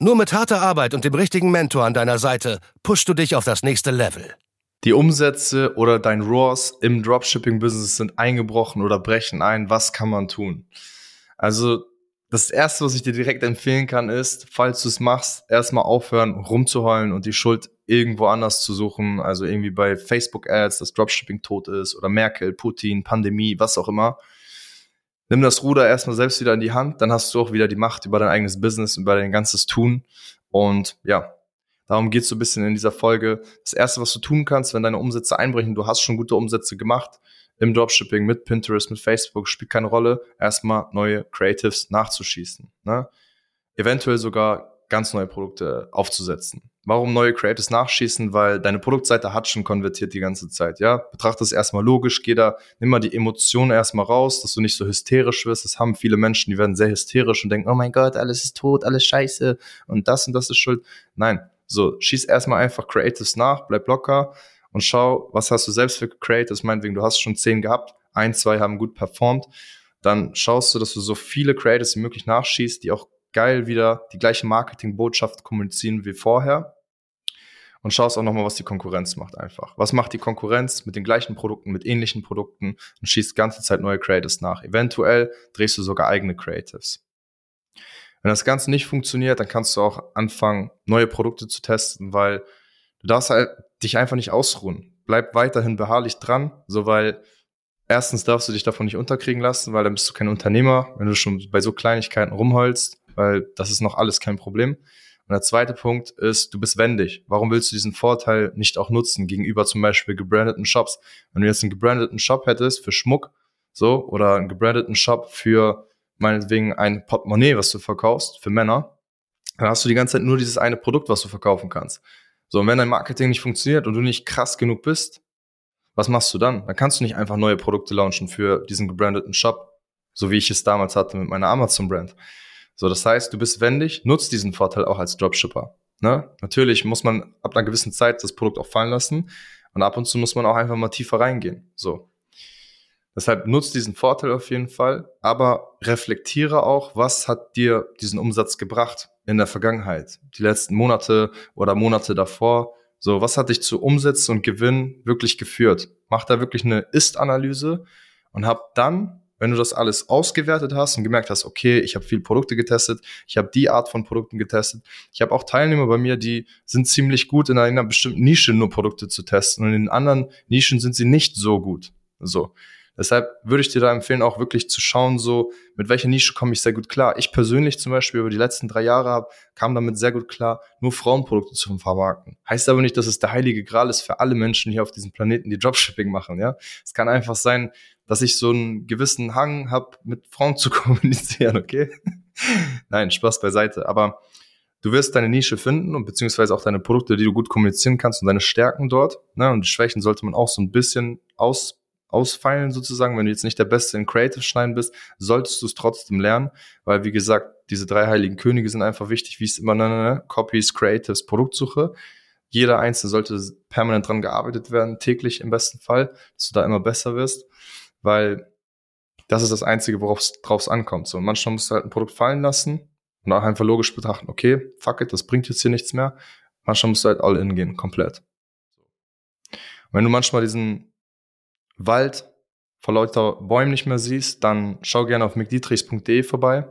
Nur mit harter Arbeit und dem richtigen Mentor an deiner Seite pushst du dich auf das nächste Level. Die Umsätze oder dein ROAS im Dropshipping-Business sind eingebrochen oder brechen ein. Was kann man tun? Also das Erste, was ich dir direkt empfehlen kann, ist, falls du es machst, erstmal aufhören, rumzuheulen und die Schuld irgendwo anders zu suchen. Also irgendwie bei Facebook-Ads, dass Dropshipping tot ist oder Merkel, Putin, Pandemie, was auch immer nimm das Ruder erstmal selbst wieder in die Hand, dann hast du auch wieder die Macht über dein eigenes Business, über dein ganzes Tun. Und ja, darum geht es so ein bisschen in dieser Folge. Das Erste, was du tun kannst, wenn deine Umsätze einbrechen, du hast schon gute Umsätze gemacht im Dropshipping mit Pinterest, mit Facebook, spielt keine Rolle, erstmal neue Creatives nachzuschießen. Ne? Eventuell sogar ganz neue Produkte aufzusetzen. Warum neue Creatives nachschießen? Weil deine Produktseite hat schon konvertiert die ganze Zeit, ja? Betrachte es erstmal logisch, geh da, nimm mal die Emotionen erstmal raus, dass du nicht so hysterisch wirst. Das haben viele Menschen, die werden sehr hysterisch und denken, oh mein Gott, alles ist tot, alles scheiße und das und das ist schuld. Nein, so, schieß erstmal einfach Creatives nach, bleib locker und schau, was hast du selbst für Creatives, meinetwegen, du hast schon zehn gehabt, ein, zwei haben gut performt, dann schaust du, dass du so viele Creatives wie möglich nachschießt, die auch geil wieder die gleiche Marketingbotschaft kommunizieren wie vorher. Und schaust auch nochmal, was die Konkurrenz macht einfach. Was macht die Konkurrenz mit den gleichen Produkten, mit ähnlichen Produkten und schießt ganze Zeit neue Creatives nach. Eventuell drehst du sogar eigene Creatives. Wenn das Ganze nicht funktioniert, dann kannst du auch anfangen, neue Produkte zu testen, weil du darfst halt dich einfach nicht ausruhen. Bleib weiterhin beharrlich dran, so weil erstens darfst du dich davon nicht unterkriegen lassen, weil dann bist du kein Unternehmer, wenn du schon bei so Kleinigkeiten rumholst weil das ist noch alles kein Problem. Und der zweite Punkt ist, du bist wendig. Warum willst du diesen Vorteil nicht auch nutzen gegenüber zum Beispiel gebrandeten Shops? Wenn du jetzt einen gebrandeten Shop hättest für Schmuck, so, oder einen gebrandeten Shop für meinetwegen ein Portemonnaie, was du verkaufst, für Männer, dann hast du die ganze Zeit nur dieses eine Produkt, was du verkaufen kannst. So, und wenn dein Marketing nicht funktioniert und du nicht krass genug bist, was machst du dann? Dann kannst du nicht einfach neue Produkte launchen für diesen gebrandeten Shop, so wie ich es damals hatte mit meiner Amazon-Brand. So, das heißt, du bist wendig, nutzt diesen Vorteil auch als Dropshipper. Ne? Natürlich muss man ab einer gewissen Zeit das Produkt auch fallen lassen und ab und zu muss man auch einfach mal tiefer reingehen. So. Deshalb nutzt diesen Vorteil auf jeden Fall, aber reflektiere auch, was hat dir diesen Umsatz gebracht in der Vergangenheit, die letzten Monate oder Monate davor. So, was hat dich zu Umsätzen und Gewinn wirklich geführt? Mach da wirklich eine Ist-Analyse und hab dann wenn du das alles ausgewertet hast und gemerkt hast, okay, ich habe viele Produkte getestet, ich habe die Art von Produkten getestet, ich habe auch Teilnehmer bei mir, die sind ziemlich gut in einer bestimmten Nische nur Produkte zu testen und in anderen Nischen sind sie nicht so gut. So. Deshalb würde ich dir da empfehlen, auch wirklich zu schauen, so mit welcher Nische komme ich sehr gut klar. Ich persönlich zum Beispiel über die letzten drei Jahre kam damit sehr gut klar, nur Frauenprodukte zu vermarkten. Heißt aber nicht, dass es der heilige Gral ist für alle Menschen hier auf diesem Planeten, die Dropshipping machen. Ja, es kann einfach sein, dass ich so einen gewissen Hang habe, mit Frauen zu kommunizieren. Okay? Nein, Spaß beiseite. Aber du wirst deine Nische finden und beziehungsweise auch deine Produkte, die du gut kommunizieren kannst und deine Stärken dort. Ne? Und die Schwächen sollte man auch so ein bisschen aus ausfeilen sozusagen. Wenn du jetzt nicht der Beste in Creative Schneiden bist, solltest du es trotzdem lernen, weil wie gesagt, diese drei heiligen Könige sind einfach wichtig, wie es immer nenne, Copies, Creatives, Produktsuche. Jeder Einzelne sollte permanent dran gearbeitet werden, täglich im besten Fall, dass du da immer besser wirst, weil das ist das Einzige, worauf es ankommt. So, manchmal musst du halt ein Produkt fallen lassen und auch einfach logisch betrachten, okay, fuck it, das bringt jetzt hier nichts mehr. Manchmal musst du halt all in gehen, komplett. Und wenn du manchmal diesen Wald vor lauter Bäumen nicht mehr siehst, dann schau gerne auf mcdietrichs.de vorbei.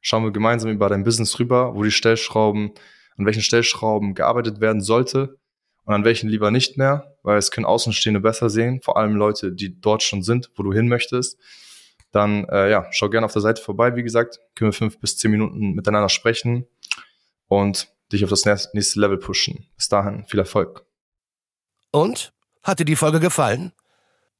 Schauen wir gemeinsam über dein Business rüber, wo die Stellschrauben, an welchen Stellschrauben gearbeitet werden sollte und an welchen lieber nicht mehr, weil es können Außenstehende besser sehen, vor allem Leute, die dort schon sind, wo du hin möchtest. Dann äh, ja, schau gerne auf der Seite vorbei. Wie gesagt, können wir fünf bis zehn Minuten miteinander sprechen und dich auf das nächste Level pushen. Bis dahin, viel Erfolg. Und? Hat dir die Folge gefallen?